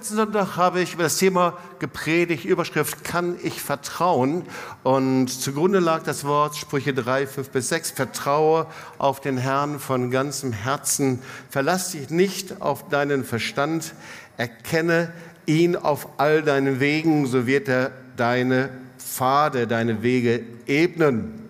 letzten Sonntag habe ich über das Thema gepredigt, Überschrift Kann ich vertrauen? Und zugrunde lag das Wort Sprüche 3, 5 bis 6. Vertraue auf den Herrn von ganzem Herzen. Verlass dich nicht auf deinen Verstand. Erkenne ihn auf all deinen Wegen, so wird er deine Pfade, deine Wege ebnen.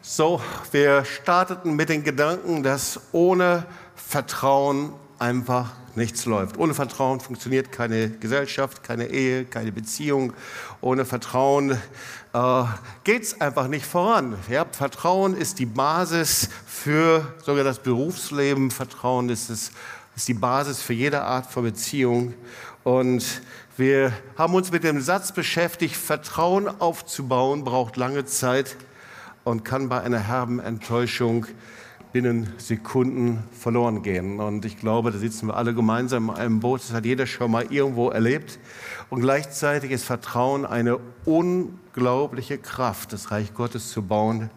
So, wir starteten mit den Gedanken, dass ohne Vertrauen einfach nichts läuft. Ohne Vertrauen funktioniert keine Gesellschaft, keine Ehe, keine Beziehung. Ohne Vertrauen äh, geht es einfach nicht voran. Ja, Vertrauen ist die Basis für sogar das Berufsleben. Vertrauen ist, es, ist die Basis für jede Art von Beziehung. Und wir haben uns mit dem Satz beschäftigt, Vertrauen aufzubauen braucht lange Zeit und kann bei einer herben Enttäuschung binnen Sekunden verloren gehen. Und ich glaube, da sitzen wir alle gemeinsam in einem Boot. Das hat jeder schon mal irgendwo erlebt. Und gleichzeitig ist Vertrauen eine unglaubliche Kraft, das Reich Gottes zu bauen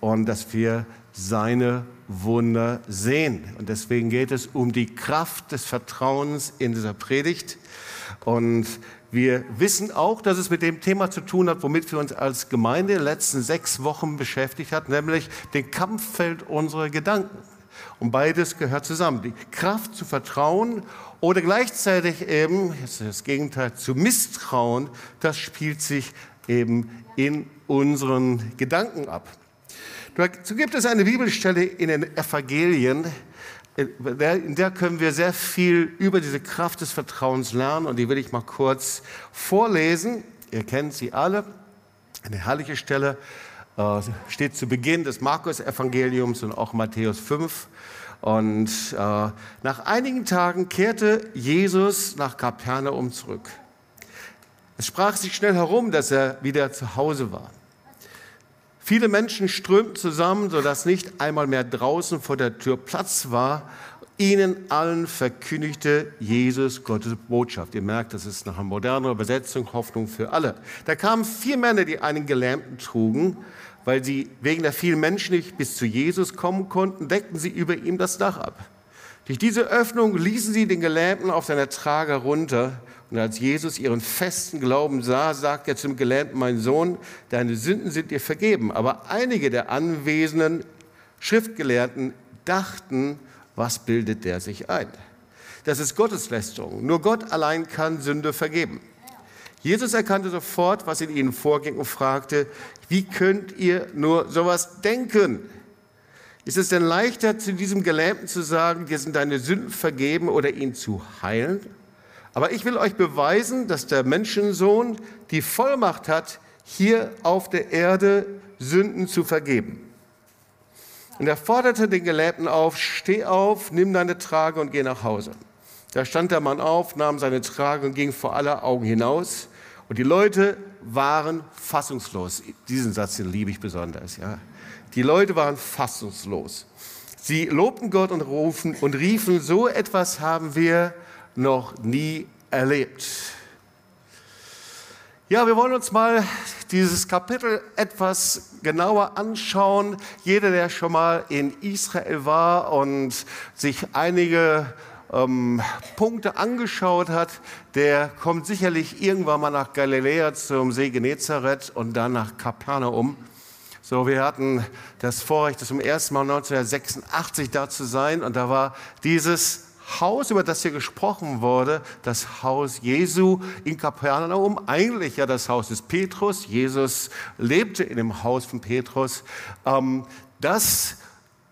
und dass wir seine Wunder sehen. Und deswegen geht es um die Kraft des Vertrauens in dieser Predigt. Und wir wissen auch, dass es mit dem Thema zu tun hat, womit wir uns als Gemeinde in den letzten sechs Wochen beschäftigt haben, nämlich dem Kampffeld unserer Gedanken. Und beides gehört zusammen. Die Kraft zu vertrauen oder gleichzeitig eben, ist das Gegenteil, zu misstrauen, das spielt sich eben in unseren Gedanken ab. Dazu gibt es eine Bibelstelle in den Evangelien, in der können wir sehr viel über diese Kraft des Vertrauens lernen und die will ich mal kurz vorlesen. Ihr kennt sie alle. Eine herrliche Stelle äh, steht zu Beginn des Markus-Evangeliums und auch Matthäus 5. Und äh, nach einigen Tagen kehrte Jesus nach Kapernaum zurück. Es sprach sich schnell herum, dass er wieder zu Hause war. Viele Menschen strömten zusammen, sodass nicht einmal mehr draußen vor der Tür Platz war. Ihnen allen verkündigte Jesus Gottes Botschaft. Ihr merkt, das ist nach einer modernen Übersetzung Hoffnung für alle. Da kamen vier Männer, die einen Gelähmten trugen. Weil sie wegen der vielen Menschen nicht bis zu Jesus kommen konnten, deckten sie über ihm das Dach ab. Durch diese Öffnung ließen sie den Gelähmten auf seiner Trage runter. Und als Jesus ihren festen Glauben sah, sagte er zum Gelähmten, mein Sohn, deine Sünden sind dir vergeben. Aber einige der anwesenden Schriftgelehrten dachten, was bildet der sich ein? Das ist Gotteslästerung. Nur Gott allein kann Sünde vergeben. Jesus erkannte sofort, was in ihnen vorging und fragte, wie könnt ihr nur sowas denken? Ist es denn leichter, zu diesem Gelähmten zu sagen, dir sind deine Sünden vergeben oder ihn zu heilen? Aber ich will euch beweisen, dass der Menschensohn die Vollmacht hat, hier auf der Erde Sünden zu vergeben. Und er forderte den Gelähmten auf, steh auf, nimm deine Trage und geh nach Hause. Da stand der Mann auf, nahm seine Trage und ging vor aller Augen hinaus. Und die Leute waren fassungslos. Diesen Satz den liebe ich besonders. Ja. Die Leute waren fassungslos. Sie lobten Gott und, rufen, und riefen, so etwas haben wir noch nie erlebt. Ja, wir wollen uns mal dieses Kapitel etwas genauer anschauen. Jeder, der schon mal in Israel war und sich einige ähm, Punkte angeschaut hat, der kommt sicherlich irgendwann mal nach Galiläa zum See Genezareth und dann nach Kapernaum. So, wir hatten das Vorrecht, zum ersten Mal 1986 da zu sein und da war dieses Haus, über das hier gesprochen wurde, das Haus Jesu in Kapernaum, eigentlich ja das Haus des Petrus. Jesus lebte in dem Haus von Petrus. Ähm, das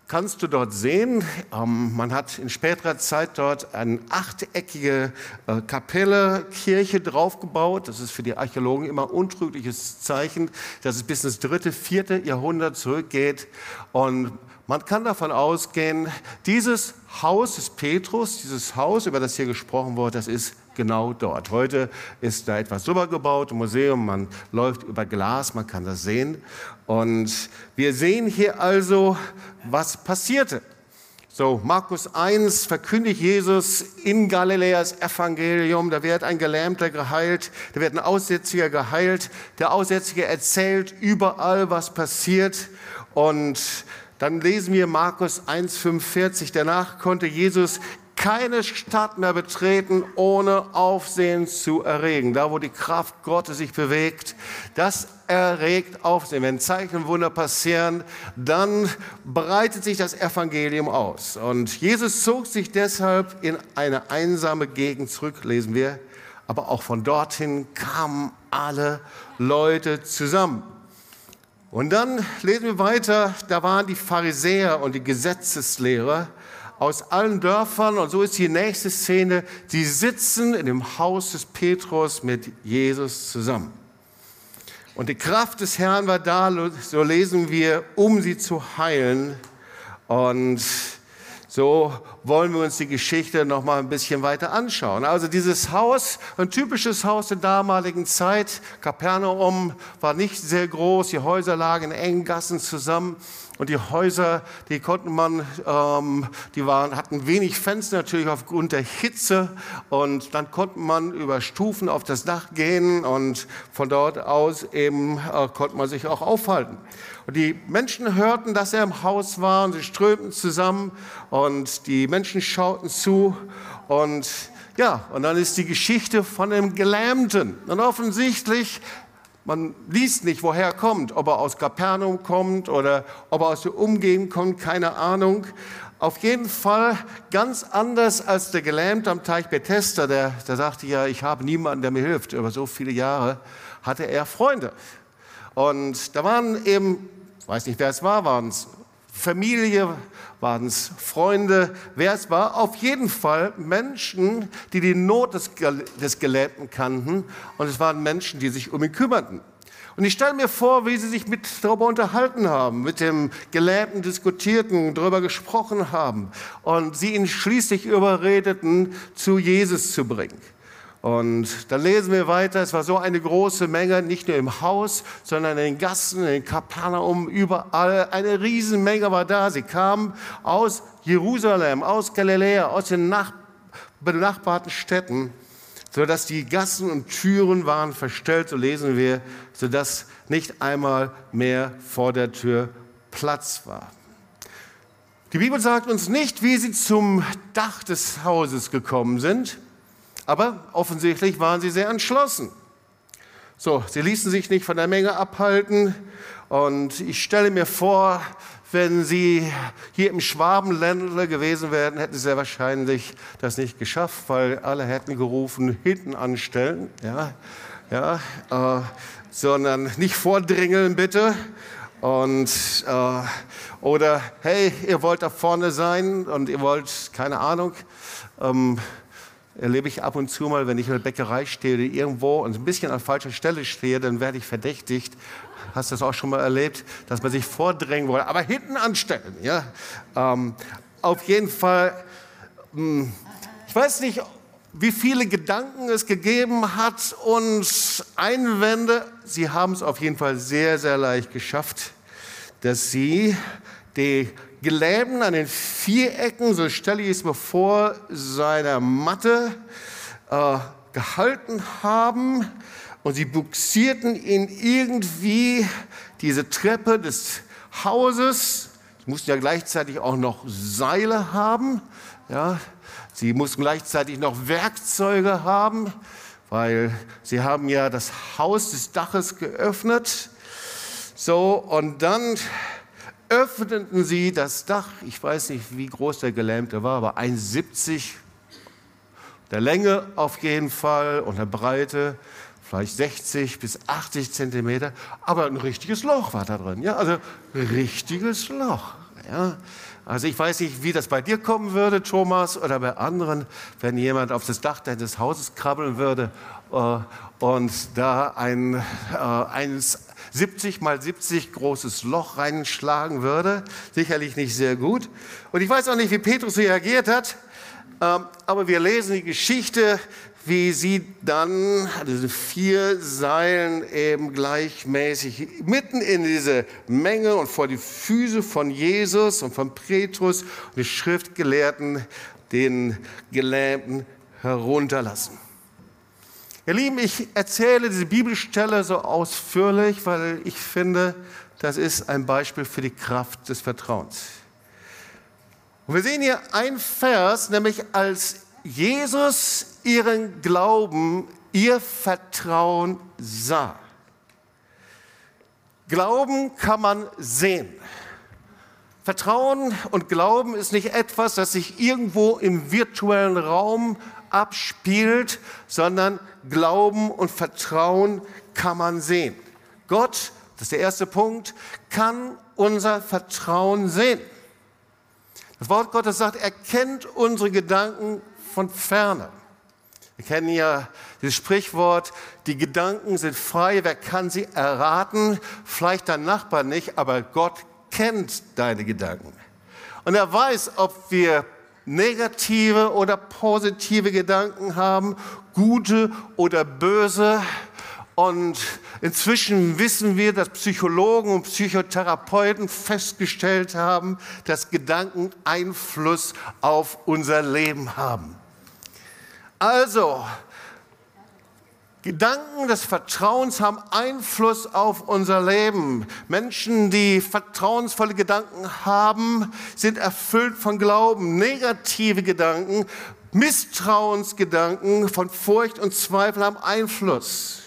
kannst du dort sehen. Ähm, man hat in späterer Zeit dort eine achteckige äh, Kapelle, Kirche draufgebaut. Das ist für die Archäologen immer untrügliches Zeichen, dass es bis ins dritte, vierte Jahrhundert zurückgeht. Und man kann davon ausgehen, dieses Haus des Petrus, dieses Haus, über das hier gesprochen wurde, das ist genau dort. Heute ist da etwas drüber gebaut, ein Museum, man läuft über Glas, man kann das sehen. Und wir sehen hier also, was passierte. So, Markus 1 verkündigt Jesus in Galiläas Evangelium, da wird ein Gelähmter geheilt, da wird ein Aussätziger geheilt, der Aussätzige erzählt überall, was passiert und dann lesen wir Markus 1,45. Danach konnte Jesus keine Stadt mehr betreten, ohne Aufsehen zu erregen. Da, wo die Kraft Gottes sich bewegt, das erregt Aufsehen. Wenn Zeichen und Wunder passieren, dann breitet sich das Evangelium aus. Und Jesus zog sich deshalb in eine einsame Gegend zurück, lesen wir. Aber auch von dorthin kamen alle Leute zusammen. Und dann lesen wir weiter, da waren die Pharisäer und die Gesetzeslehrer aus allen Dörfern und so ist die nächste Szene, sie sitzen in dem Haus des Petrus mit Jesus zusammen. Und die Kraft des Herrn war da, so lesen wir, um sie zu heilen. Und so wollen wir uns die Geschichte noch mal ein bisschen weiter anschauen. Also dieses Haus, ein typisches Haus der damaligen Zeit. Kapernaum war nicht sehr groß, die Häuser lagen in engen Gassen zusammen. Und die Häuser, die konnten man, ähm, die waren, hatten wenig Fenster natürlich aufgrund der Hitze. Und dann konnte man über Stufen auf das Dach gehen und von dort aus eben äh, konnte man sich auch aufhalten. Und die Menschen hörten, dass er im Haus war und sie strömten zusammen und die Menschen schauten zu und ja, und dann ist die Geschichte von dem Gelähmten. Und offensichtlich man liest nicht, woher er kommt, ob er aus Kapernaum kommt oder ob er aus der Umgegend kommt, keine Ahnung. Auf jeden Fall ganz anders als der Gelähmte am Teich Bethesda, der, der sagte ja, ich habe niemanden, der mir hilft. Über so viele Jahre hatte er Freunde. Und da waren eben, ich weiß nicht, wer es war, waren es Familie, waren es Freunde, wer es war, auf jeden Fall Menschen, die die Not des, des Gelähmten kannten und es waren Menschen, die sich um ihn kümmerten. Und ich stelle mir vor, wie sie sich mit darüber unterhalten haben, mit dem Gelähmten diskutierten, darüber gesprochen haben und sie ihn schließlich überredeten, zu Jesus zu bringen. Und dann lesen wir weiter, es war so eine große Menge, nicht nur im Haus, sondern in den Gassen, in Kapernaum, überall. Eine Riesenmenge war da. Sie kamen aus Jerusalem, aus Galiläa, aus den nach benachbarten Städten, sodass die Gassen und Türen waren verstellt, so lesen wir, sodass nicht einmal mehr vor der Tür Platz war. Die Bibel sagt uns nicht, wie sie zum Dach des Hauses gekommen sind. Aber offensichtlich waren sie sehr entschlossen. So, sie ließen sich nicht von der Menge abhalten. Und ich stelle mir vor, wenn sie hier im Schwabenländler gewesen wären, hätten sie sehr wahrscheinlich das nicht geschafft, weil alle hätten gerufen, hinten anstellen, ja, ja, äh, sondern nicht vordringeln bitte. Und, äh, oder, hey, ihr wollt da vorne sein und ihr wollt, keine Ahnung, ähm, erlebe ich ab und zu mal, wenn ich in der Bäckerei stehe oder irgendwo und ein bisschen an falscher Stelle stehe, dann werde ich verdächtigt. Hast du das auch schon mal erlebt, dass man sich vordrängen wollte, aber hinten anstellen. Ja? Ähm, auf jeden Fall, mh, hm, ich weiß nicht, wie viele Gedanken es gegeben hat und Einwände. Sie haben es auf jeden Fall sehr, sehr leicht geschafft, dass sie die Gelähmten an den Vierecken, so stelle ich es mir vor, seiner Matte äh, gehalten haben und sie buxierten ihn irgendwie diese Treppe des Hauses. Sie mussten ja gleichzeitig auch noch Seile haben. Ja. Sie mussten gleichzeitig noch Werkzeuge haben, weil sie haben ja das Haus des Daches geöffnet. So, und dann öffneten sie das Dach. Ich weiß nicht, wie groß der Gelähmte war, aber 1,70 der Länge auf jeden Fall und der Breite vielleicht 60 bis 80 Zentimeter, aber ein richtiges Loch war da drin. Ja, also richtiges Loch. Ja. Also ich weiß nicht, wie das bei dir kommen würde, Thomas, oder bei anderen, wenn jemand auf das Dach deines Hauses krabbeln würde äh, und da ein, äh, eines 70 mal 70 großes Loch reinschlagen würde. Sicherlich nicht sehr gut. Und ich weiß auch nicht, wie Petrus reagiert hat, ähm, aber wir lesen die Geschichte, wie sie dann diese vier Seilen eben gleichmäßig mitten in diese Menge und vor die Füße von Jesus und von Petrus und den Schriftgelehrten den Gelähmten herunterlassen. Ihr Lieben, ich erzähle diese Bibelstelle so ausführlich, weil ich finde, das ist ein Beispiel für die Kraft des Vertrauens. Und wir sehen hier ein Vers, nämlich als Jesus ihren Glauben, ihr Vertrauen sah. Glauben kann man sehen. Vertrauen und Glauben ist nicht etwas, das sich irgendwo im virtuellen Raum abspielt, sondern Glauben und Vertrauen kann man sehen. Gott, das ist der erste Punkt, kann unser Vertrauen sehen. Das Wort Gottes sagt, er kennt unsere Gedanken von ferne. Wir kennen ja dieses Sprichwort, die Gedanken sind frei, wer kann sie erraten? Vielleicht dein Nachbar nicht, aber Gott kennt deine Gedanken. Und er weiß, ob wir negative oder positive Gedanken haben, gute oder böse. Und inzwischen wissen wir, dass Psychologen und Psychotherapeuten festgestellt haben, dass Gedanken Einfluss auf unser Leben haben. Also, Gedanken des Vertrauens haben Einfluss auf unser Leben. Menschen, die vertrauensvolle Gedanken haben, sind erfüllt von Glauben. Negative Gedanken, Misstrauensgedanken von Furcht und Zweifel haben Einfluss.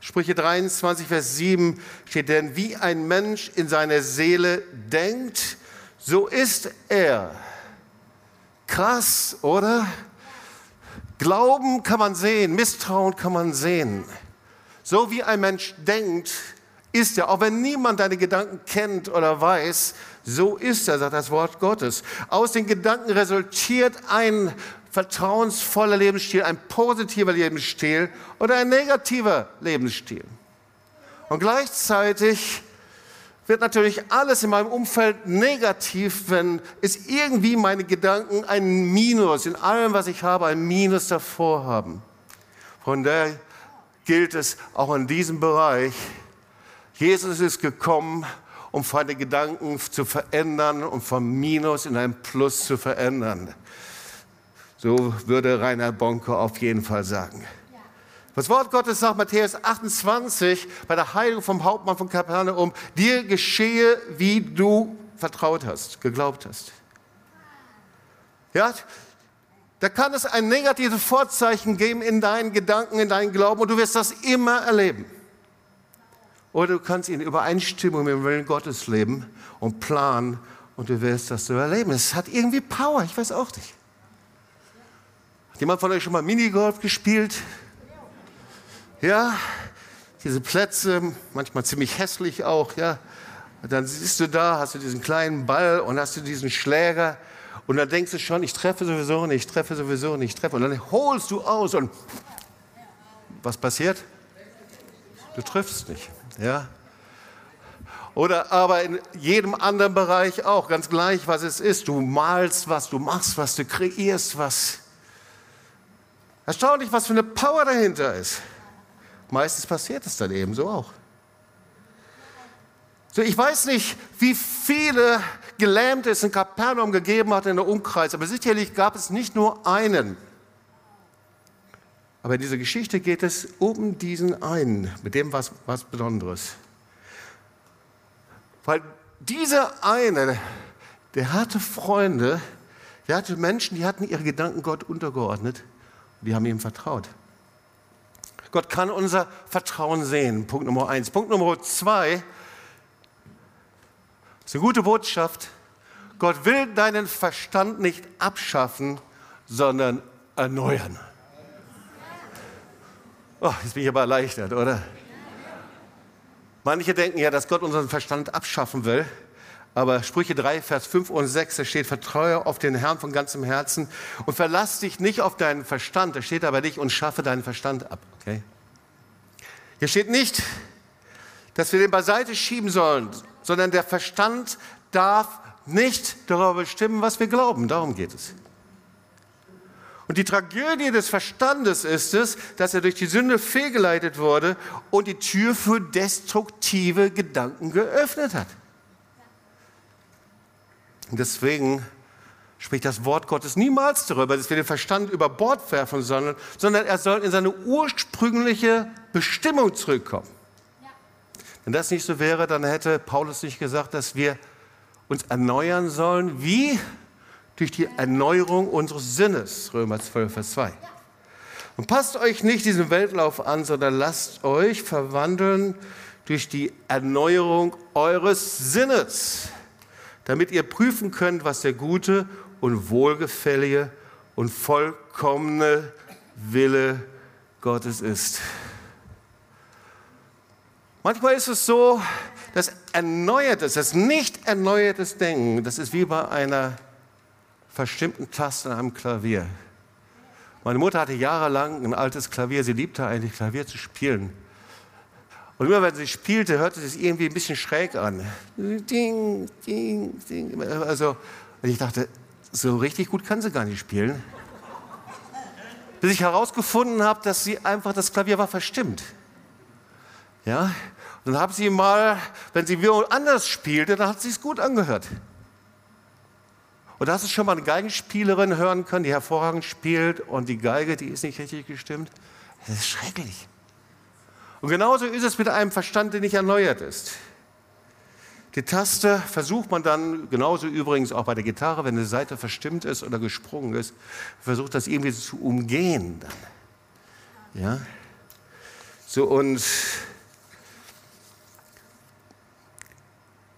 Sprüche 23, Vers 7 steht denn, wie ein Mensch in seiner Seele denkt, so ist er. Krass, oder? Glauben kann man sehen, Misstrauen kann man sehen. So wie ein Mensch denkt, ist er, auch wenn niemand deine Gedanken kennt oder weiß, so ist er, sagt das Wort Gottes. Aus den Gedanken resultiert ein vertrauensvoller Lebensstil, ein positiver Lebensstil oder ein negativer Lebensstil. Und gleichzeitig wird natürlich alles in meinem Umfeld negativ, wenn es irgendwie meine Gedanken ein Minus, in allem, was ich habe, ein Minus davor haben. Von daher gilt es auch in diesem Bereich, Jesus ist gekommen, um meine Gedanken zu verändern und vom Minus in ein Plus zu verändern. So würde Rainer Bonke auf jeden Fall sagen. Das Wort Gottes sagt Matthäus 28 bei der Heilung vom Hauptmann von Kapernaum, dir geschehe, wie du vertraut hast, geglaubt hast. Ja, da kann es ein negatives Vorzeichen geben in deinen Gedanken, in deinen Glauben und du wirst das immer erleben. Oder du kannst in Übereinstimmung mit dem Willen Gottes leben und planen und du wirst das so erleben. Es hat irgendwie Power, ich weiß auch nicht. Hat jemand von euch schon mal Minigolf gespielt? Ja, diese Plätze, manchmal ziemlich hässlich auch, ja. Und dann siehst du da, hast du diesen kleinen Ball und hast du diesen Schläger und dann denkst du schon, ich treffe sowieso nicht, ich treffe sowieso nicht, ich treffe. Und dann holst du aus und was passiert? Du triffst nicht, ja. Oder aber in jedem anderen Bereich auch, ganz gleich, was es ist. Du malst was, du machst was, du kreierst was. Erstaunlich, was für eine Power dahinter ist. Meistens passiert es dann eben so auch. So, ich weiß nicht, wie viele Gelähmte es in Kapernaum gegeben hat in der Umkreis, aber sicherlich gab es nicht nur einen. Aber in dieser Geschichte geht es um diesen einen, mit dem was, was Besonderes. Weil dieser eine, der hatte Freunde, der hatte Menschen, die hatten ihre Gedanken Gott untergeordnet und die haben ihm vertraut. Gott kann unser Vertrauen sehen. Punkt Nummer eins. Punkt Nummer zwei. Das ist eine gute Botschaft. Gott will deinen Verstand nicht abschaffen, sondern erneuern. Oh, jetzt bin ich aber erleichtert, oder? Manche denken ja, dass Gott unseren Verstand abschaffen will. Aber Sprüche 3, Vers 5 und 6, da steht, vertraue auf den Herrn von ganzem Herzen und verlass dich nicht auf deinen Verstand. Da steht aber nicht und schaffe deinen Verstand ab. Okay? Hier steht nicht, dass wir den beiseite schieben sollen, sondern der Verstand darf nicht darüber bestimmen, was wir glauben. Darum geht es. Und die Tragödie des Verstandes ist es, dass er durch die Sünde fehlgeleitet wurde und die Tür für destruktive Gedanken geöffnet hat. Und deswegen spricht das Wort Gottes niemals darüber, dass wir den Verstand über Bord werfen sollen, sondern er soll in seine ursprüngliche Bestimmung zurückkommen. Ja. Wenn das nicht so wäre, dann hätte Paulus nicht gesagt, dass wir uns erneuern sollen wie durch die Erneuerung unseres Sinnes. Römer 12, Vers 2. Und passt euch nicht diesem Weltlauf an, sondern lasst euch verwandeln durch die Erneuerung eures Sinnes, damit ihr prüfen könnt, was der gute und wohlgefällige und vollkommene Wille Gottes ist. Manchmal ist es so, dass erneuertes, das nicht erneuertes Denken, das ist wie bei einer verstimmten Taste an einem Klavier. Meine Mutter hatte jahrelang ein altes Klavier, sie liebte eigentlich Klavier zu spielen. Und immer wenn sie spielte, hörte es sich irgendwie ein bisschen schräg an. Ding, ding, ding. Also, und ich dachte, so richtig gut kann sie gar nicht spielen. Bis ich herausgefunden habe, dass sie einfach, das Klavier war verstimmt. Ja? Und dann haben sie mal, wenn sie anders spielte, dann hat sie es gut angehört. Und da hast du schon mal eine Geigenspielerin hören können, die hervorragend spielt und die Geige, die ist nicht richtig gestimmt. Das ist schrecklich. Und genauso ist es mit einem Verstand, der nicht erneuert ist. Die Taste versucht man dann, genauso übrigens auch bei der Gitarre, wenn eine Seite verstimmt ist oder gesprungen ist, versucht das irgendwie zu umgehen. Dann. Ja? So und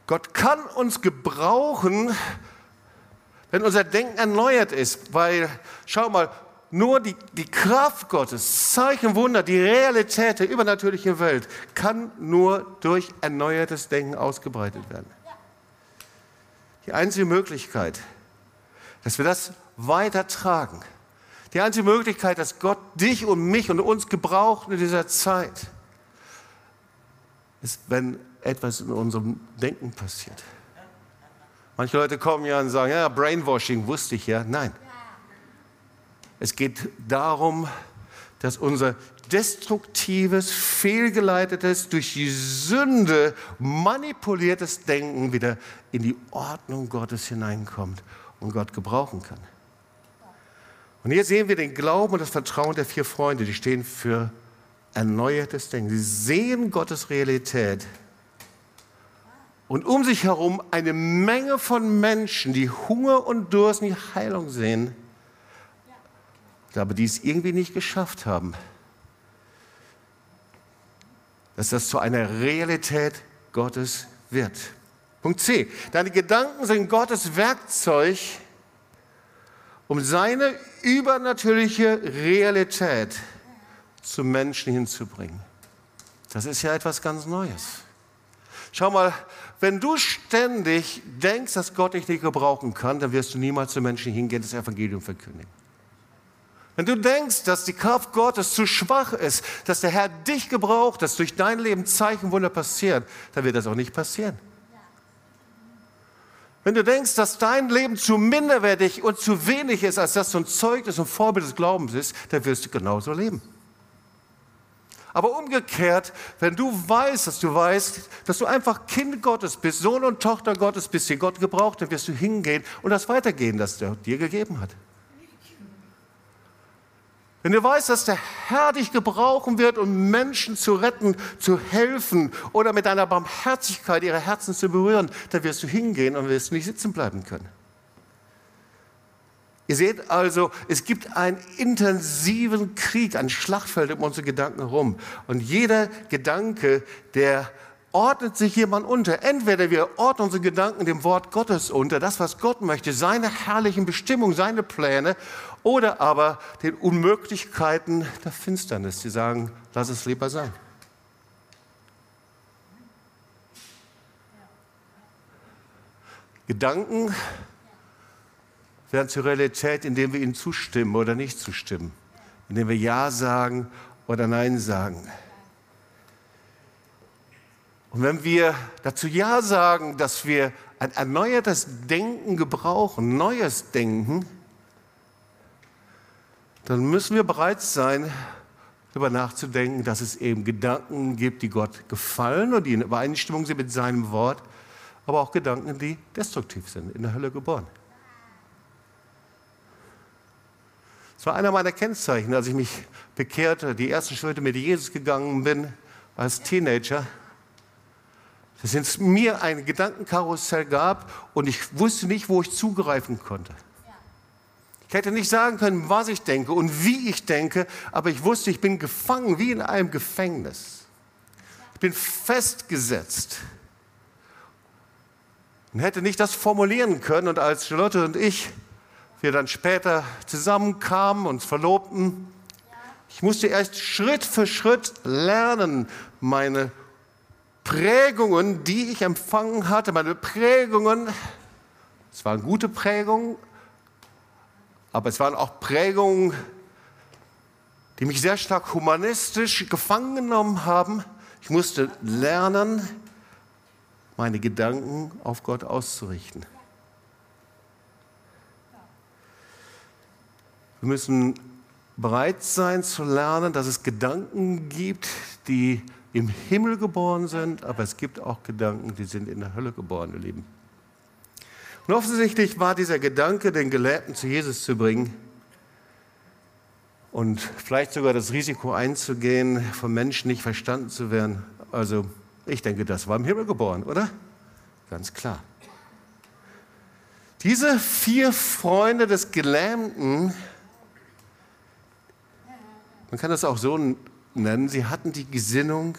Gott kann uns gebrauchen, wenn unser Denken erneuert ist, weil, schau mal, nur die, die Kraft Gottes, Zeichen, Wunder, die Realität der übernatürlichen Welt kann nur durch erneuertes Denken ausgebreitet werden. Die einzige Möglichkeit, dass wir das weitertragen, die einzige Möglichkeit, dass Gott dich und mich und uns gebraucht in dieser Zeit, ist, wenn etwas in unserem Denken passiert. Manche Leute kommen ja und sagen, ja, Brainwashing wusste ich ja. Nein, es geht darum, dass unser destruktives, fehlgeleitetes, durch die Sünde manipuliertes Denken wieder in die Ordnung Gottes hineinkommt und Gott gebrauchen kann. Und hier sehen wir den Glauben und das Vertrauen der vier Freunde, die stehen für erneuertes Denken. Sie sehen Gottes Realität und um sich herum eine Menge von Menschen, die Hunger und Durst und die Heilung sehen aber die es irgendwie nicht geschafft haben, dass das zu einer Realität Gottes wird. Punkt C. Deine Gedanken sind Gottes Werkzeug, um seine übernatürliche Realität zu Menschen hinzubringen. Das ist ja etwas ganz Neues. Schau mal, wenn du ständig denkst, dass Gott dich nicht gebrauchen kann, dann wirst du niemals zu Menschen hingehen, das Evangelium verkündigen. Wenn du denkst, dass die Kraft Gottes zu schwach ist, dass der Herr dich gebraucht, dass durch dein Leben Zeichen, Wunder passieren, dann wird das auch nicht passieren. Wenn du denkst, dass dein Leben zu minderwertig und zu wenig ist, als dass du ein Zeugnis und Vorbild des Glaubens ist, dann wirst du genauso leben. Aber umgekehrt, wenn du weißt, dass du weißt, dass du einfach Kind Gottes bist, Sohn und Tochter Gottes bist, die Gott gebraucht, dann wirst du hingehen und das weitergehen, das er dir gegeben hat. Wenn du weißt, dass der Herr dich gebrauchen wird, um Menschen zu retten, zu helfen oder mit deiner Barmherzigkeit ihre Herzen zu berühren, dann wirst du hingehen und wirst nicht sitzen bleiben können. Ihr seht also, es gibt einen intensiven Krieg, ein Schlachtfeld um unsere Gedanken herum. Und jeder Gedanke, der ordnet sich jemand unter. Entweder wir ordnen unsere Gedanken dem Wort Gottes unter, das, was Gott möchte, seine herrlichen Bestimmungen, seine Pläne, oder aber den Unmöglichkeiten der Finsternis, die sagen, lass es lieber sein. Gedanken werden zur Realität, indem wir ihnen zustimmen oder nicht zustimmen, indem wir Ja sagen oder Nein sagen. Und wenn wir dazu Ja sagen, dass wir ein erneuertes Denken gebrauchen, neues Denken, dann müssen wir bereit sein, darüber nachzudenken, dass es eben Gedanken gibt, die Gott gefallen und die in Übereinstimmung sind mit seinem Wort, aber auch Gedanken, die destruktiv sind, in der Hölle geboren. Das war einer meiner Kennzeichen, als ich mich bekehrte, die ersten Schritte mit Jesus gegangen bin als Teenager dass es mir ein Gedankenkarussell gab und ich wusste nicht, wo ich zugreifen konnte. Ich hätte nicht sagen können, was ich denke und wie ich denke, aber ich wusste, ich bin gefangen wie in einem Gefängnis. Ich bin festgesetzt. Und hätte nicht das formulieren können. Und als Charlotte und ich, wir dann später zusammenkamen, uns verlobten, ich musste erst Schritt für Schritt lernen, meine Prägungen, die ich empfangen hatte, meine Prägungen, es waren gute Prägungen, aber es waren auch Prägungen, die mich sehr stark humanistisch gefangen genommen haben. Ich musste lernen, meine Gedanken auf Gott auszurichten. Wir müssen bereit sein zu lernen, dass es Gedanken gibt, die im Himmel geboren sind, aber es gibt auch Gedanken, die sind in der Hölle geboren, ihr Lieben. Und offensichtlich war dieser Gedanke, den Gelähmten zu Jesus zu bringen und vielleicht sogar das Risiko einzugehen, vom Menschen nicht verstanden zu werden. Also ich denke, das war im Himmel geboren, oder? Ganz klar. Diese vier Freunde des Gelähmten, man kann das auch so nennen, sie hatten die Gesinnung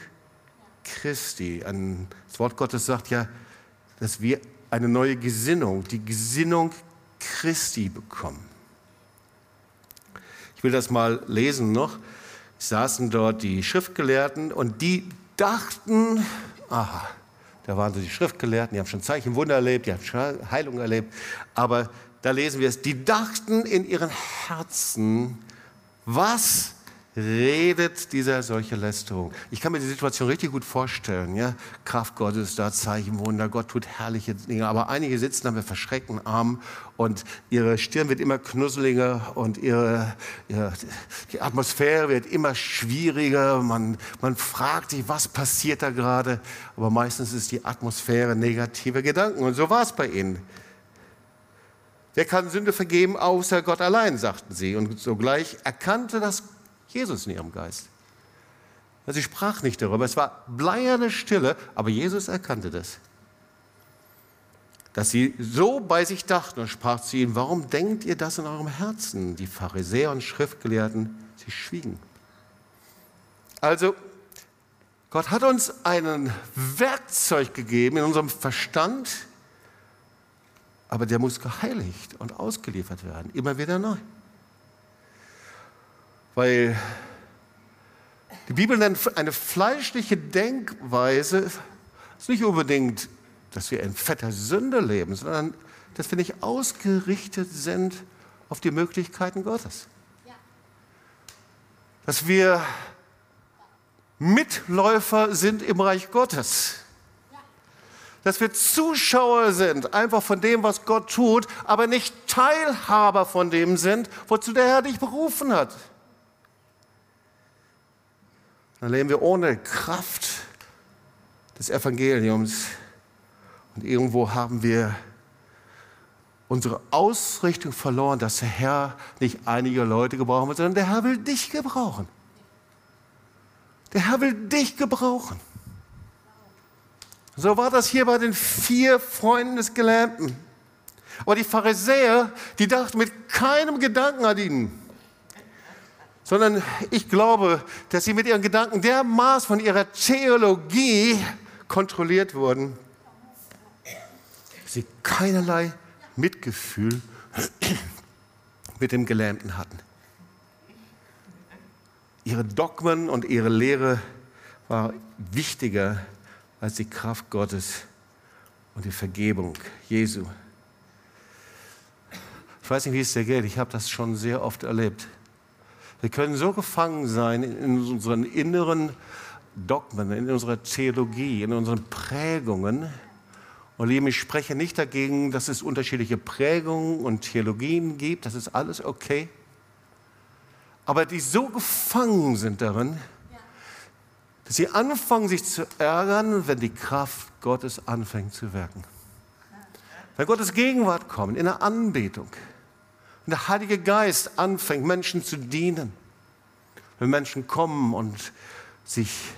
Christi. Das Wort Gottes sagt ja, dass wir eine neue Gesinnung, die Gesinnung Christi bekommen. Ich will das mal lesen noch. Es saßen dort die Schriftgelehrten und die dachten, aha, da waren sie die Schriftgelehrten, die haben schon Zeichen, Wunder erlebt, die haben schon Heilung erlebt, aber da lesen wir es, die dachten in ihren Herzen, was redet dieser solche Lästerung. Ich kann mir die Situation richtig gut vorstellen. Ja? Kraft Gottes da, Zeichen, Wunder, Gott tut herrliche Dinge. Aber einige sitzen da mit verschreckten Armen und ihre Stirn wird immer knusseliger und ihre, ihre, die Atmosphäre wird immer schwieriger. Man, man fragt sich, was passiert da gerade? Aber meistens ist die Atmosphäre negative Gedanken. Und so war es bei ihnen. Wer kann Sünde vergeben, außer Gott allein, sagten sie. Und sogleich erkannte das Jesus in ihrem Geist. Sie sprach nicht darüber, es war bleierne Stille, aber Jesus erkannte das. Dass sie so bei sich dachten und sprach zu ihnen, warum denkt ihr das in eurem Herzen? Die Pharisäer und Schriftgelehrten, sie schwiegen. Also, Gott hat uns ein Werkzeug gegeben in unserem Verstand, aber der muss geheiligt und ausgeliefert werden, immer wieder neu. Weil die Bibel nennt eine fleischliche Denkweise ist nicht unbedingt, dass wir in fetter Sünde leben, sondern dass wir nicht ausgerichtet sind auf die Möglichkeiten Gottes. Dass wir Mitläufer sind im Reich Gottes. Dass wir Zuschauer sind, einfach von dem, was Gott tut, aber nicht Teilhaber von dem sind, wozu der Herr dich berufen hat dann leben wir ohne Kraft des Evangeliums und irgendwo haben wir unsere Ausrichtung verloren, dass der Herr nicht einige Leute gebrauchen will, sondern der Herr will dich gebrauchen. Der Herr will dich gebrauchen. So war das hier bei den vier Freunden des Gelähmten. Aber die Pharisäer, die dachten mit keinem Gedanken an ihn sondern ich glaube, dass sie mit ihren Gedanken dermaßen von ihrer Theologie kontrolliert wurden, dass sie keinerlei Mitgefühl mit dem Gelähmten hatten. Ihre Dogmen und ihre Lehre war wichtiger als die Kraft Gottes und die Vergebung Jesu. Ich weiß nicht, wie es dir geht, ich habe das schon sehr oft erlebt. Wir können so gefangen sein in unseren inneren Dogmen, in unserer Theologie, in unseren Prägungen. Und lieben, ich spreche nicht dagegen, dass es unterschiedliche Prägungen und Theologien gibt. Das ist alles okay. Aber die so gefangen sind darin, dass sie anfangen, sich zu ärgern, wenn die Kraft Gottes anfängt zu wirken. Wenn Gottes Gegenwart kommt in der Anbetung, wenn der Heilige Geist anfängt, Menschen zu dienen, wenn Menschen kommen und sich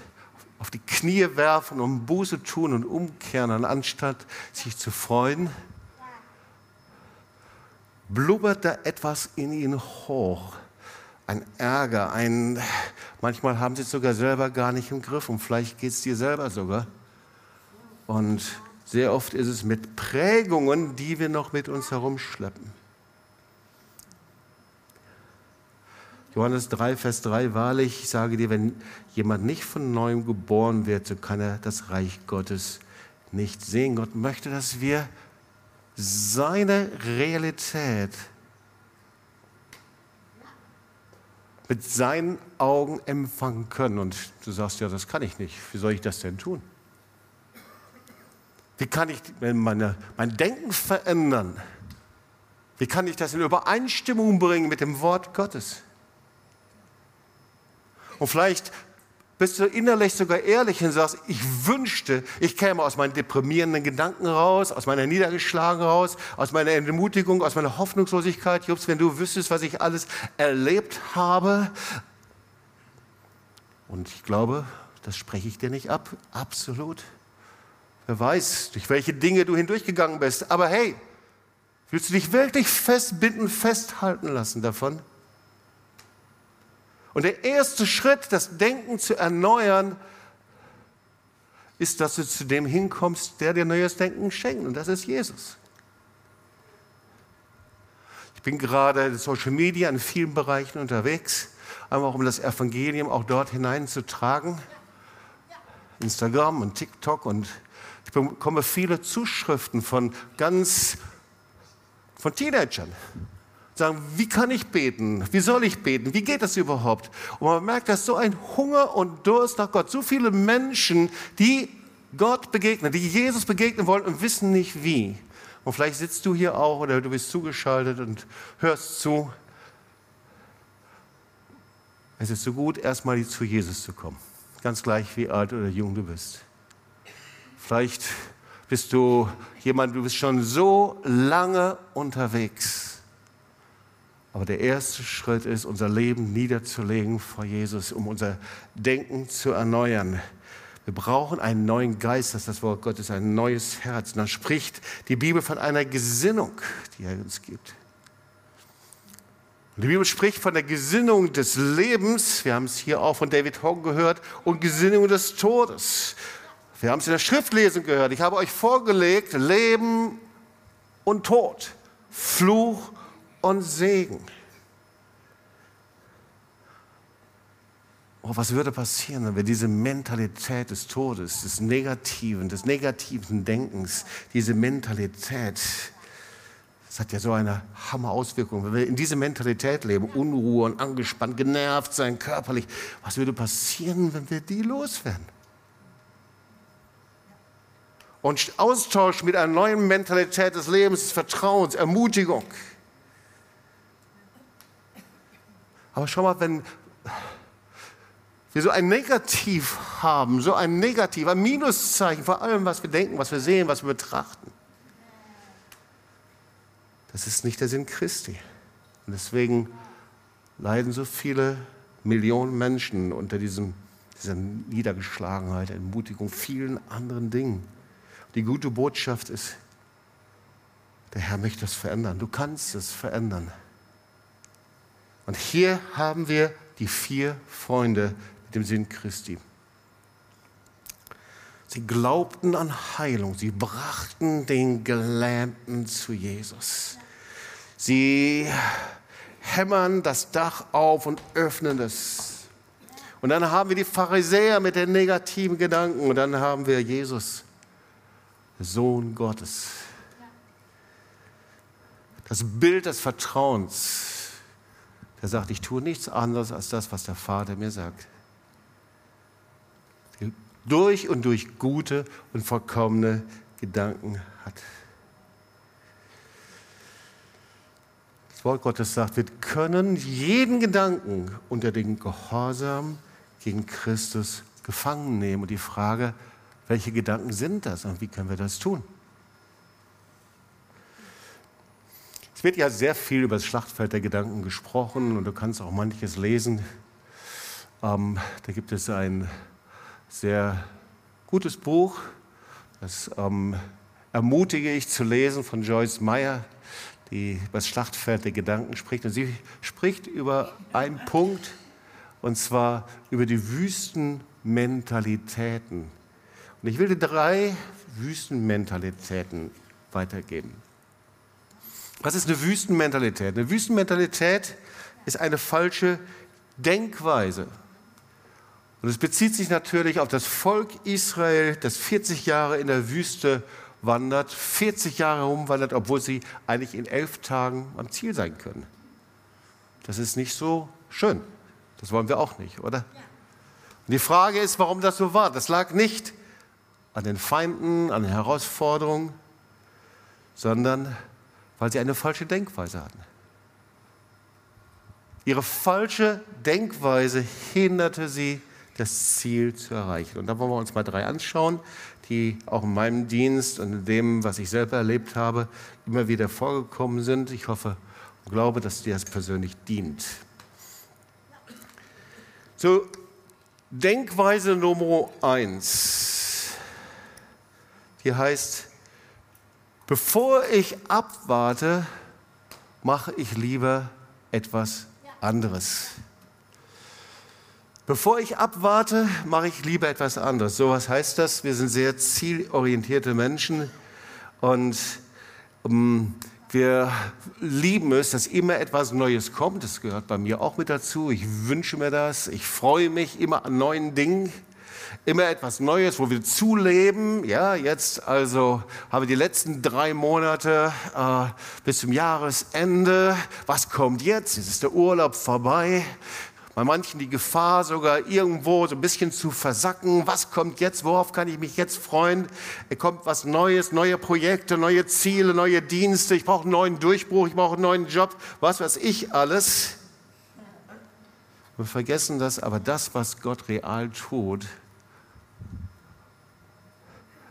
auf die Knie werfen und Buße tun und umkehren, anstatt sich zu freuen. blubbert da etwas in ihnen hoch. Ein Ärger, ein, manchmal haben sie es sogar selber gar nicht im Griff und vielleicht geht es dir selber sogar. Und sehr oft ist es mit Prägungen, die wir noch mit uns herumschleppen. Johannes 3, Vers 3, wahrlich, ich sage dir, wenn jemand nicht von neuem geboren wird, so kann er das Reich Gottes nicht sehen. Gott möchte, dass wir seine Realität mit seinen Augen empfangen können. Und du sagst, ja, das kann ich nicht. Wie soll ich das denn tun? Wie kann ich meine, mein Denken verändern? Wie kann ich das in Übereinstimmung bringen mit dem Wort Gottes? Und vielleicht bist du innerlich sogar ehrlich und sagst, ich wünschte, ich käme aus meinen deprimierenden Gedanken raus, aus meiner Niedergeschlagen raus, aus meiner Entmutigung, aus meiner Hoffnungslosigkeit. Jobs, wenn du wüsstest, was ich alles erlebt habe. Und ich glaube, das spreche ich dir nicht ab. Absolut. Wer weiß, durch welche Dinge du hindurchgegangen bist. Aber hey, willst du dich wirklich festbinden, festhalten lassen davon? Und der erste Schritt, das Denken zu erneuern, ist, dass du zu dem hinkommst, der dir neues Denken schenkt. Und das ist Jesus. Ich bin gerade in Social Media in vielen Bereichen unterwegs, einfach um das Evangelium auch dort hineinzutragen. Instagram und TikTok und ich bekomme viele Zuschriften von ganz von Teenagern sagen, wie kann ich beten? Wie soll ich beten? Wie geht das überhaupt? Und man merkt, dass so ein Hunger und Durst nach Gott, so viele Menschen, die Gott begegnen, die Jesus begegnen wollen und wissen nicht wie. Und vielleicht sitzt du hier auch oder du bist zugeschaltet und hörst zu. Es ist so gut, erstmal zu Jesus zu kommen. Ganz gleich, wie alt oder jung du bist. Vielleicht bist du jemand, du bist schon so lange unterwegs aber der erste Schritt ist, unser Leben niederzulegen vor Jesus, um unser Denken zu erneuern. Wir brauchen einen neuen Geist, das ist das Wort Gottes, ein neues Herz. Und dann spricht die Bibel von einer Gesinnung, die er uns gibt. Und die Bibel spricht von der Gesinnung des Lebens, wir haben es hier auch von David Hogg gehört, und Gesinnung des Todes. Wir haben es in der Schriftlesung gehört. Ich habe euch vorgelegt, Leben und Tod, Fluch und Segen. Oh, was würde passieren, wenn wir diese Mentalität des Todes, des Negativen, des negativen Denkens, diese Mentalität, das hat ja so eine Hammerauswirkung, wenn wir in diese Mentalität leben, Unruhe und angespannt, genervt sein, körperlich, was würde passieren, wenn wir die loswerden? Und Austausch mit einer neuen Mentalität des Lebens, des Vertrauens, Ermutigung. Aber schau mal, wenn wir so ein Negativ haben, so ein Negativ, ein Minuszeichen vor allem, was wir denken, was wir sehen, was wir betrachten, das ist nicht der Sinn Christi. Und deswegen leiden so viele Millionen Menschen unter diesem, dieser Niedergeschlagenheit, Entmutigung, vielen anderen Dingen. Die gute Botschaft ist, der Herr möchte das verändern. Du kannst es verändern. Und hier haben wir die vier Freunde mit dem Sinn Christi. Sie glaubten an Heilung. Sie brachten den Gelähmten zu Jesus. Sie hämmern das Dach auf und öffnen es. Und dann haben wir die Pharisäer mit den negativen Gedanken. Und dann haben wir Jesus, Sohn Gottes. Das Bild des Vertrauens der sagt, ich tue nichts anderes als das, was der Vater mir sagt. Durch und durch gute und vollkommene Gedanken hat. Das Wort Gottes sagt, wir können jeden Gedanken unter den Gehorsam gegen Christus gefangen nehmen. Und die Frage, welche Gedanken sind das und wie können wir das tun? Es wird ja sehr viel über das Schlachtfeld der Gedanken gesprochen und du kannst auch manches lesen. Ähm, da gibt es ein sehr gutes Buch, das ähm, ermutige ich zu lesen von Joyce Meyer. die über das Schlachtfeld der Gedanken spricht. Und sie spricht über einen Punkt, und zwar über die Wüstenmentalitäten. Und ich will dir drei Wüstenmentalitäten weitergeben. Was ist eine Wüstenmentalität? Eine Wüstenmentalität ist eine falsche Denkweise. Und es bezieht sich natürlich auf das Volk Israel, das 40 Jahre in der Wüste wandert, 40 Jahre herumwandert, obwohl sie eigentlich in elf Tagen am Ziel sein können. Das ist nicht so schön. Das wollen wir auch nicht, oder? Und die Frage ist, warum das so war. Das lag nicht an den Feinden, an den Herausforderungen, sondern weil sie eine falsche Denkweise hatten. Ihre falsche Denkweise hinderte sie, das Ziel zu erreichen. Und da wollen wir uns mal drei anschauen, die auch in meinem Dienst und in dem, was ich selber erlebt habe, immer wieder vorgekommen sind. Ich hoffe und glaube, dass dir das persönlich dient. So, Denkweise Nummer eins, die heißt, bevor ich abwarte, mache ich lieber etwas anderes. Bevor ich abwarte, mache ich lieber etwas anderes. So was heißt das? Wir sind sehr zielorientierte Menschen und um, ähm, wir lieben es, dass immer etwas Neues kommt. Das gehört bei mir auch mit dazu. Ich wünsche mir das. Ich freue mich immer an neuen Dingen. Immer etwas Neues, wo wir zuleben. Ja, jetzt also habe ich die letzten drei Monate äh, bis zum Jahresende. Was kommt jetzt? Jetzt ist der Urlaub vorbei bei manchen die Gefahr, sogar irgendwo so ein bisschen zu versacken. Was kommt jetzt? Worauf kann ich mich jetzt freuen? Es kommt was Neues, neue Projekte, neue Ziele, neue Dienste. Ich brauche einen neuen Durchbruch, ich brauche einen neuen Job, was weiß ich alles. Wir vergessen das, aber das, was Gott real tut,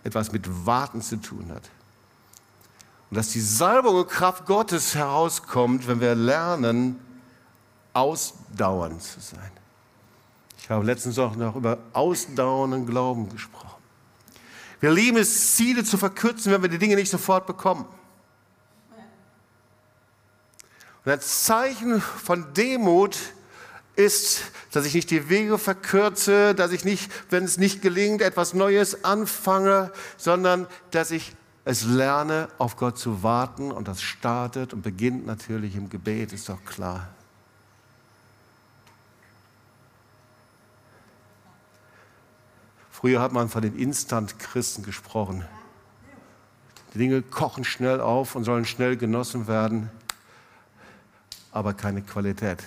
etwas mit Warten zu tun hat. Und dass die Salbung und Kraft Gottes herauskommt, wenn wir lernen, ausdauernd zu sein. Ich habe letztens auch noch über ausdauernden Glauben gesprochen. Wir lieben es, Ziele zu verkürzen, wenn wir die Dinge nicht sofort bekommen. Und ein Zeichen von Demut ist, dass ich nicht die Wege verkürze, dass ich nicht, wenn es nicht gelingt, etwas Neues anfange, sondern dass ich es lerne, auf Gott zu warten und das startet und beginnt natürlich im Gebet, ist doch klar. Früher hat man von den Instant-Christen gesprochen. Die Dinge kochen schnell auf und sollen schnell genossen werden, aber keine Qualität.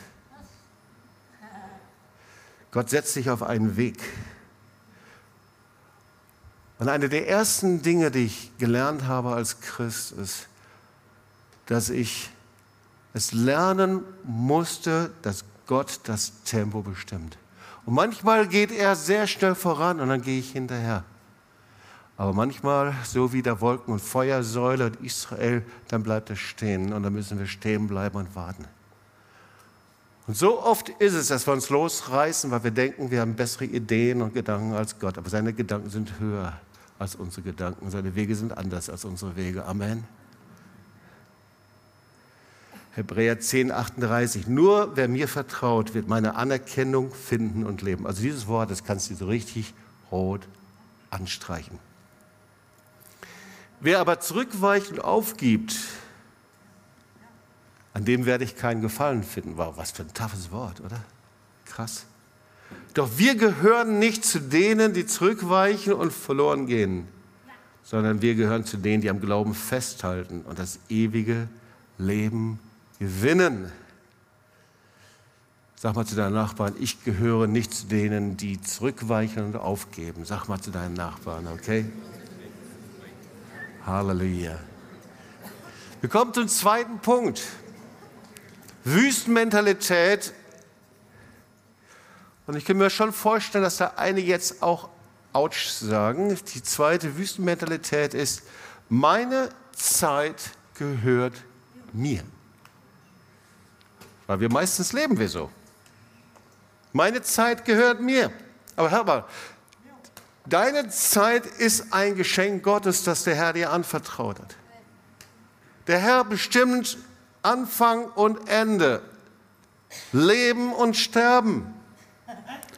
Gott setzt sich auf einen Weg. Und eine der ersten Dinge, die ich gelernt habe als Christ, ist, dass ich es lernen musste, dass Gott das Tempo bestimmt. Und manchmal geht er sehr schnell voran und dann gehe ich hinterher. Aber manchmal, so wie der Wolken- und Feuersäule in Israel, dann bleibt er stehen und dann müssen wir stehen bleiben und warten. Und so oft ist es, dass wir uns losreißen, weil wir denken, wir haben bessere Ideen und Gedanken als Gott. Aber seine Gedanken sind höher als unsere Gedanken. Seine Wege sind anders als unsere Wege. Amen. Hebräer 10, 38. Nur wer mir vertraut, wird meine Anerkennung finden und leben. Also dieses Wort, das kannst du so richtig rot anstreichen. Wer aber zurückweicht und aufgibt, an dem werde ich keinen Gefallen finden. Wow, was für ein toughes Wort, oder? Krass. Doch wir gehören nicht zu denen, die zurückweichen und verloren gehen, sondern wir gehören zu denen, die am Glauben festhalten und das ewige Leben gewinnen. Sag mal zu deinen Nachbarn, ich gehöre nicht zu denen, die zurückweichen und aufgeben. Sag mal zu deinen Nachbarn, okay? Halleluja. Wir kommen zum zweiten Punkt. Wüstenmentalität. Und ich kann mir schon vorstellen, dass da einige jetzt auch Autsch sagen. Die zweite Wüstenmentalität ist, meine Zeit gehört mir. Weil wir meistens leben wir so. Meine Zeit gehört mir. Aber hör mal, deine Zeit ist ein Geschenk Gottes, das der Herr dir anvertraut hat. Der Herr bestimmt Anfang und Ende, Leben und Sterben.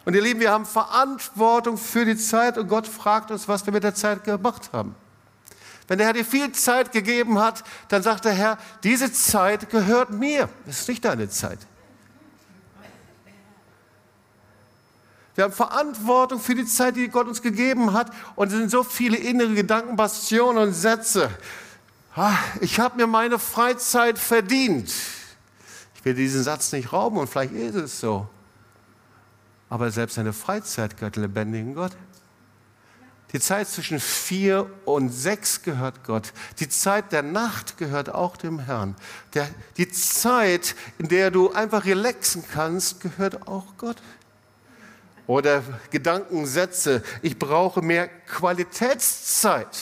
Und ihr Lieben, wir haben Verantwortung für die Zeit und Gott fragt uns, was wir mit der Zeit gemacht haben. Wenn der Herr dir viel Zeit gegeben hat, dann sagt der Herr, diese Zeit gehört mir. Das ist nicht deine Zeit. Wir haben Verantwortung für die Zeit, die Gott uns gegeben hat. Und es sind so viele innere Gedanken, Bastionen und Sätze. Ich habe mir meine Freizeit verdient. Ich will diesen Satz nicht rauben und vielleicht ist es so. Aber selbst eine Freizeit gehört dem lebendigen Gott. Die Zeit zwischen vier und sechs gehört Gott. Die Zeit der Nacht gehört auch dem Herrn. Der, die Zeit, in der du einfach relaxen kannst, gehört auch Gott. Oder Gedankensätze. Ich brauche mehr Qualitätszeit.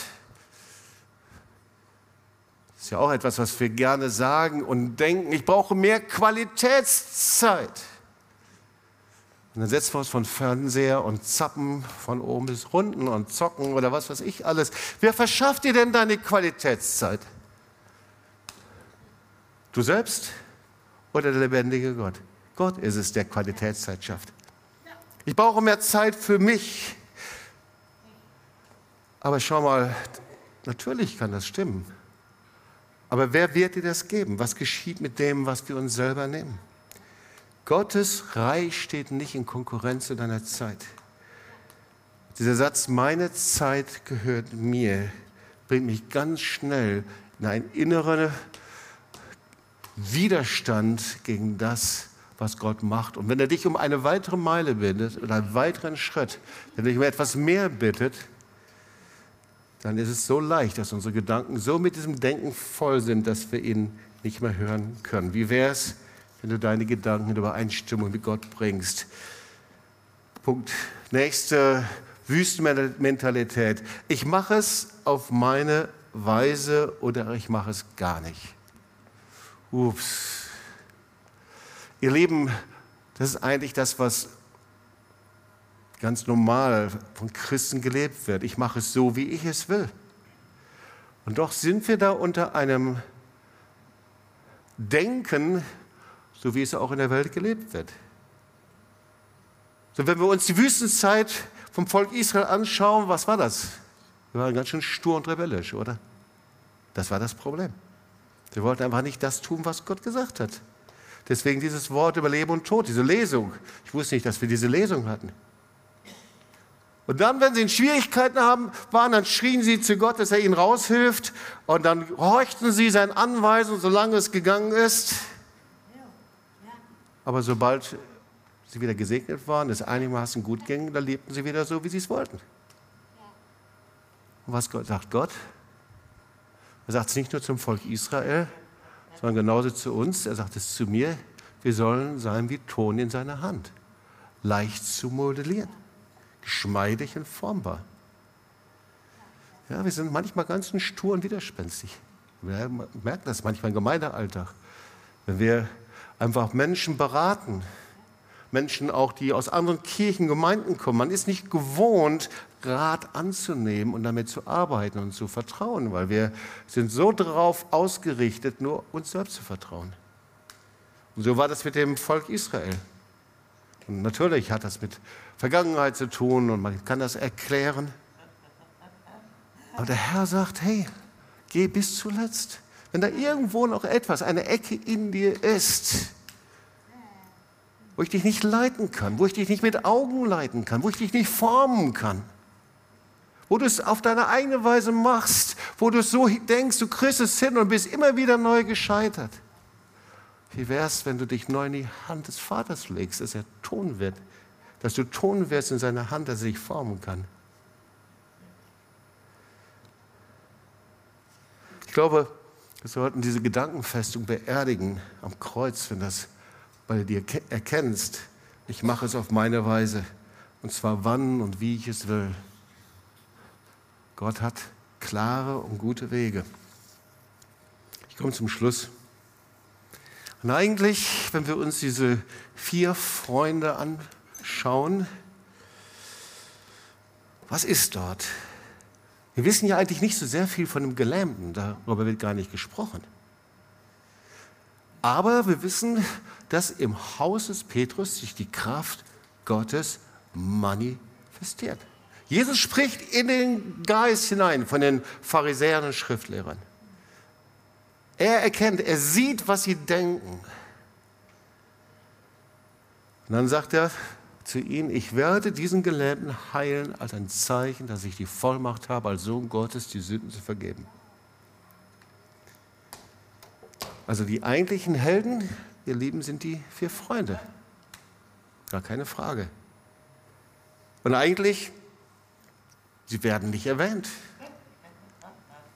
Ist ja auch etwas, was wir gerne sagen und denken. Ich brauche mehr Qualitätszeit. Und dann setzen wir uns von Fernseher und zappen von oben bis unten und zocken oder was weiß ich alles. Wer verschafft dir denn deine Qualitätszeit? Du selbst oder der lebendige Gott? Gott ist es, der Qualitätszeit schafft. Ich brauche mehr Zeit für mich. Aber schau mal, natürlich kann das stimmen. Aber wer wird dir das geben? Was geschieht mit dem, was wir uns selber nehmen? Gottes Reich steht nicht in Konkurrenz zu deiner Zeit. Dieser Satz, meine Zeit gehört mir, bringt mich ganz schnell in einen inneren Widerstand gegen das, was Gott macht. Und wenn er dich um eine weitere Meile bittet oder einen weiteren Schritt, wenn er dich um etwas mehr bittet, dann ist es so leicht, dass unsere Gedanken so mit diesem Denken voll sind, dass wir ihn nicht mehr hören können. Wie wäre es, wenn du deine Gedanken in Übereinstimmung mit Gott bringst. Punkt. Nächste Wüstenmentalität. Ich mache es auf meine Weise oder ich mache es gar nicht. Ups. Ihr Lieben, das ist eigentlich das, was ganz normal von Christen gelebt wird. Ich mache es so, wie ich es will. Und doch sind wir da unter einem Denken, so wie es auch in der Welt gelebt wird. So, wenn wir uns die Wüstenzeit vom Volk Israel anschauen, was war das? Wir waren ganz schön stur und rebellisch, oder? Das war das Problem. Sie wollten einfach nicht das tun, was Gott gesagt hat. Deswegen dieses Wort über Leben und Tod, diese Lesung. Ich wusste nicht, dass wir diese Lesung hatten. Und dann, wenn sie in Schwierigkeiten haben, waren, dann schrien sie zu Gott, dass er ihnen raushilft. Und dann horchten sie seinen Anweisungen, solange es gegangen ist. Aber sobald sie wieder gesegnet waren, es einigermaßen gut ging, dann lebten sie wieder so, wie sie es wollten. Und was sagt Gott? Er sagt es nicht nur zum Volk Israel, sondern genauso zu uns. Er sagt es zu mir. Wir sollen sein wie Ton in seiner Hand. Leicht zu modellieren. Geschmeidig und formbar. Ja, wir sind manchmal ganz stur und widerspenstig. Wir merken das manchmal im Gemeindealltag. Wenn wir einfach Menschen beraten. Menschen auch, die aus anderen Kirchen, Gemeinden kommen. Man ist nicht gewohnt, Rat anzunehmen und damit zu arbeiten und zu vertrauen, weil wir sind so darauf ausgerichtet, nur uns selbst zu vertrauen. Und so war das mit dem Volk Israel. Und natürlich hat das mit Vergangenheit zu tun und man kann das erklären. Aber der Herr sagt, hey, geh bis zuletzt. Wenn da irgendwo noch etwas, eine Ecke in dir ist, wo ich dich nicht leiten kann, wo ich dich nicht mit Augen leiten kann, wo ich dich nicht formen kann, wo du es auf deine eigene Weise machst, wo du so denkst, du kriegst es hin und bist immer wieder neu gescheitert. Wie wäre es, wenn du dich neu in die Hand des Vaters legst, dass er tun wird, dass du tun wirst in seiner Hand, dass er sich formen kann? Ich glaube, wir sollten diese Gedankenfestung beerdigen am Kreuz, wenn das bei dir erkennst, ich mache es auf meine Weise und zwar wann und wie ich es will. Gott hat klare und gute Wege. Ich komme zum Schluss. Und eigentlich, wenn wir uns diese vier Freunde anschauen, was ist dort? Wir wissen ja eigentlich nicht so sehr viel von dem Gelähmten, darüber wird gar nicht gesprochen. Aber wir wissen, dass im Haus des Petrus sich die Kraft Gottes manifestiert. Jesus spricht in den Geist hinein von den Pharisäern und Schriftlehrern. Er erkennt, er sieht, was sie denken. Und dann sagt er zu ihnen, ich werde diesen Gelähmten heilen als ein Zeichen, dass ich die Vollmacht habe, als Sohn Gottes die Sünden zu vergeben. Also die eigentlichen Helden, ihr Lieben, sind die vier Freunde. Gar keine Frage. Und eigentlich, sie werden nicht erwähnt.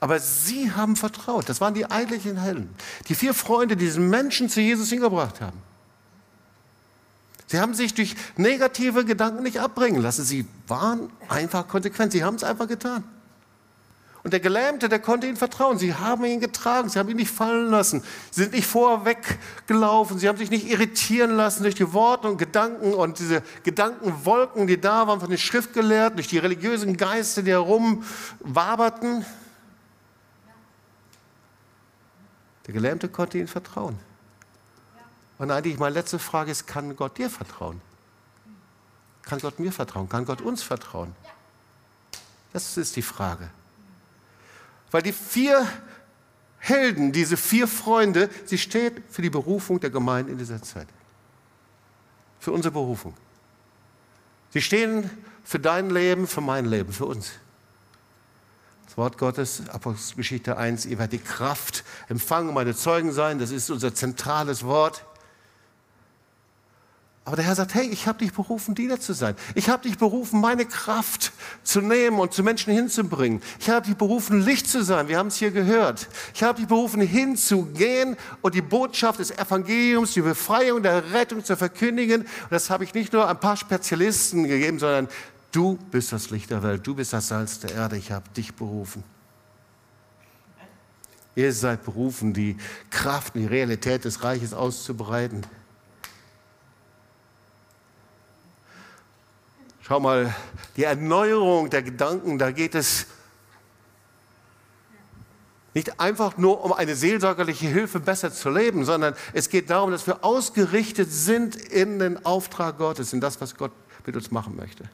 Aber sie haben vertraut. Das waren die eigentlichen Helden. Die vier Freunde, die diesen Menschen zu Jesus hingebracht haben. Sie haben sich durch negative Gedanken nicht abbringen lassen. Sie waren einfach konsequent. Sie haben es einfach getan. Und der Gelähmte, der konnte ihnen vertrauen. Sie haben ihn getragen, sie haben ihn nicht fallen lassen. Sie sind nicht vorweggelaufen, sie haben sich nicht irritieren lassen durch die Worte und Gedanken und diese Gedankenwolken, die da waren von den Schriftgelehrten, durch die religiösen Geister, die herumwaberten. Der Gelähmte konnte ihnen vertrauen. Und eigentlich meine letzte Frage ist, kann Gott dir vertrauen? Kann Gott mir vertrauen? Kann Gott uns vertrauen? Das ist die Frage. Weil die vier Helden, diese vier Freunde, sie steht für die Berufung der Gemeinde in dieser Zeit. Für unsere Berufung. Sie stehen für dein Leben, für mein Leben, für uns. Das Wort Gottes, Apostelgeschichte 1, ihr werdet die Kraft empfangen, meine Zeugen sein, das ist unser zentrales Wort. Aber der Herr sagt, hey, ich habe dich berufen, Diener zu sein. Ich habe dich berufen, meine Kraft zu nehmen und zu Menschen hinzubringen. Ich habe dich berufen, Licht zu sein. Wir haben es hier gehört. Ich habe dich berufen, hinzugehen und die Botschaft des Evangeliums, die Befreiung der Rettung zu verkündigen. Und das habe ich nicht nur ein paar Spezialisten gegeben, sondern du bist das Licht der Welt. Du bist das Salz der Erde. Ich habe dich berufen. Ihr seid berufen, die Kraft und die Realität des Reiches auszubreiten. Schau mal, die Erneuerung der Gedanken, da geht es nicht einfach nur um eine seelsorgerliche Hilfe, besser zu leben, sondern es geht darum, dass wir ausgerichtet sind in den Auftrag Gottes, in das, was Gott mit uns machen möchte.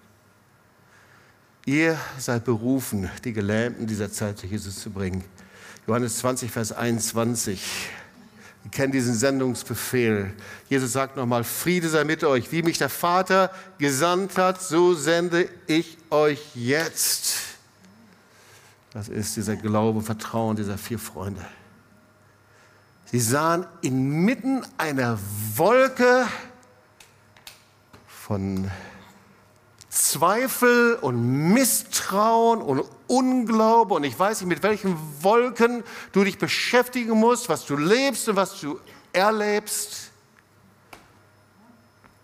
Ihr seid berufen, die Gelähmten dieser Zeit zu Jesus zu bringen. Johannes 20, Vers 21. Ihr kennt diesen Sendungsbefehl. Jesus sagt nochmal, Friede sei mit euch. Wie mich der Vater gesandt hat, so sende ich euch jetzt. Das ist dieser Glaube, Vertrauen dieser vier Freunde. Sie sahen inmitten einer Wolke von Zweifel und Misstrauen und Unglaube und ich weiß nicht, mit welchen Wolken du dich beschäftigen musst, was du lebst und was du erlebst.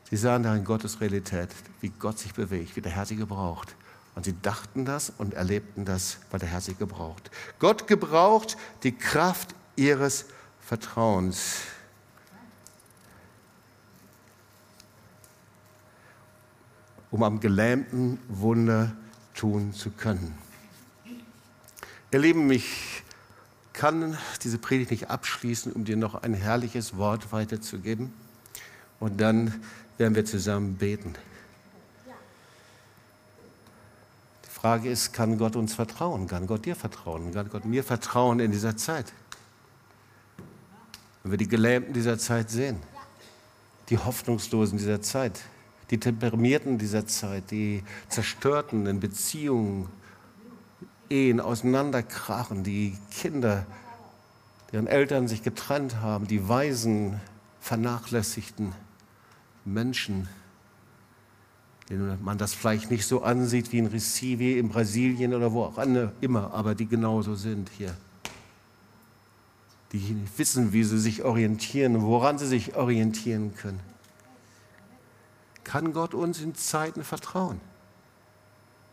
Sie sahen da in Gottes Realität, wie Gott sich bewegt, wie der Herr sie gebraucht. Und sie dachten das und erlebten das, weil der Herr sie gebraucht. Gott gebraucht die Kraft ihres Vertrauens. Um am Gelähmten Wunder tun zu können. Ihr Lieben, ich kann diese Predigt nicht abschließen, um dir noch ein herrliches Wort weiterzugeben. Und dann werden wir zusammen beten. Die Frage ist, kann Gott uns vertrauen? Kann Gott dir vertrauen? Kann Gott mir vertrauen in dieser Zeit? Wenn wir die Gelähmten dieser Zeit sehen, die Hoffnungslosen dieser Zeit, die Deprimierten dieser Zeit, die Zerstörten in Beziehungen, Ehen auseinanderkrachen, die Kinder, deren Eltern sich getrennt haben, die Waisen, vernachlässigten Menschen, denen man das vielleicht nicht so ansieht wie in Recife, in Brasilien oder wo auch immer, aber die genauso sind hier. Die wissen, wie sie sich orientieren, woran sie sich orientieren können. Kann Gott uns in Zeiten vertrauen?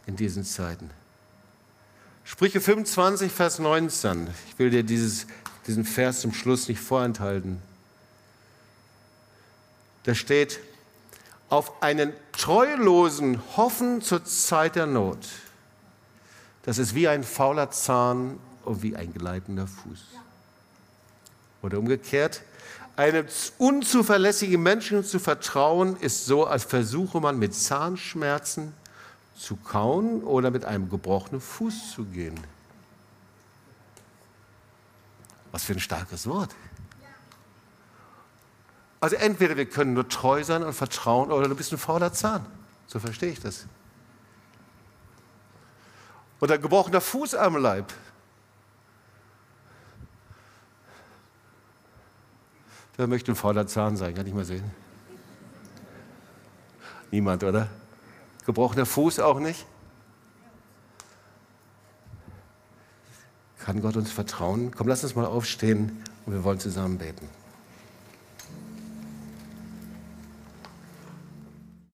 In diesen Zeiten. Sprüche 25, Vers 19. Ich will dir dieses, diesen Vers zum Schluss nicht vorenthalten. Da steht, auf einen Treulosen hoffen zur Zeit der Not. Das ist wie ein fauler Zahn und wie ein gleitender Fuß. Oder umgekehrt, einem unzuverlässigen Menschen zu vertrauen, ist so, als versuche man mit Zahnschmerzen zu kauen oder mit einem gebrochenen Fuß zu gehen. Was für ein starkes Wort. Also entweder wir können nur treu sein und vertrauen oder du bist ein fauler Zahn. So verstehe ich das. Oder gebrochener Fuß am Leib. Wer möchte ein fauler Zahn sein? Kann ich mal sehen. Niemand, oder? Gebrochener Fuß auch nicht? Kann Gott uns vertrauen? Komm, lass uns mal aufstehen und wir wollen zusammen beten.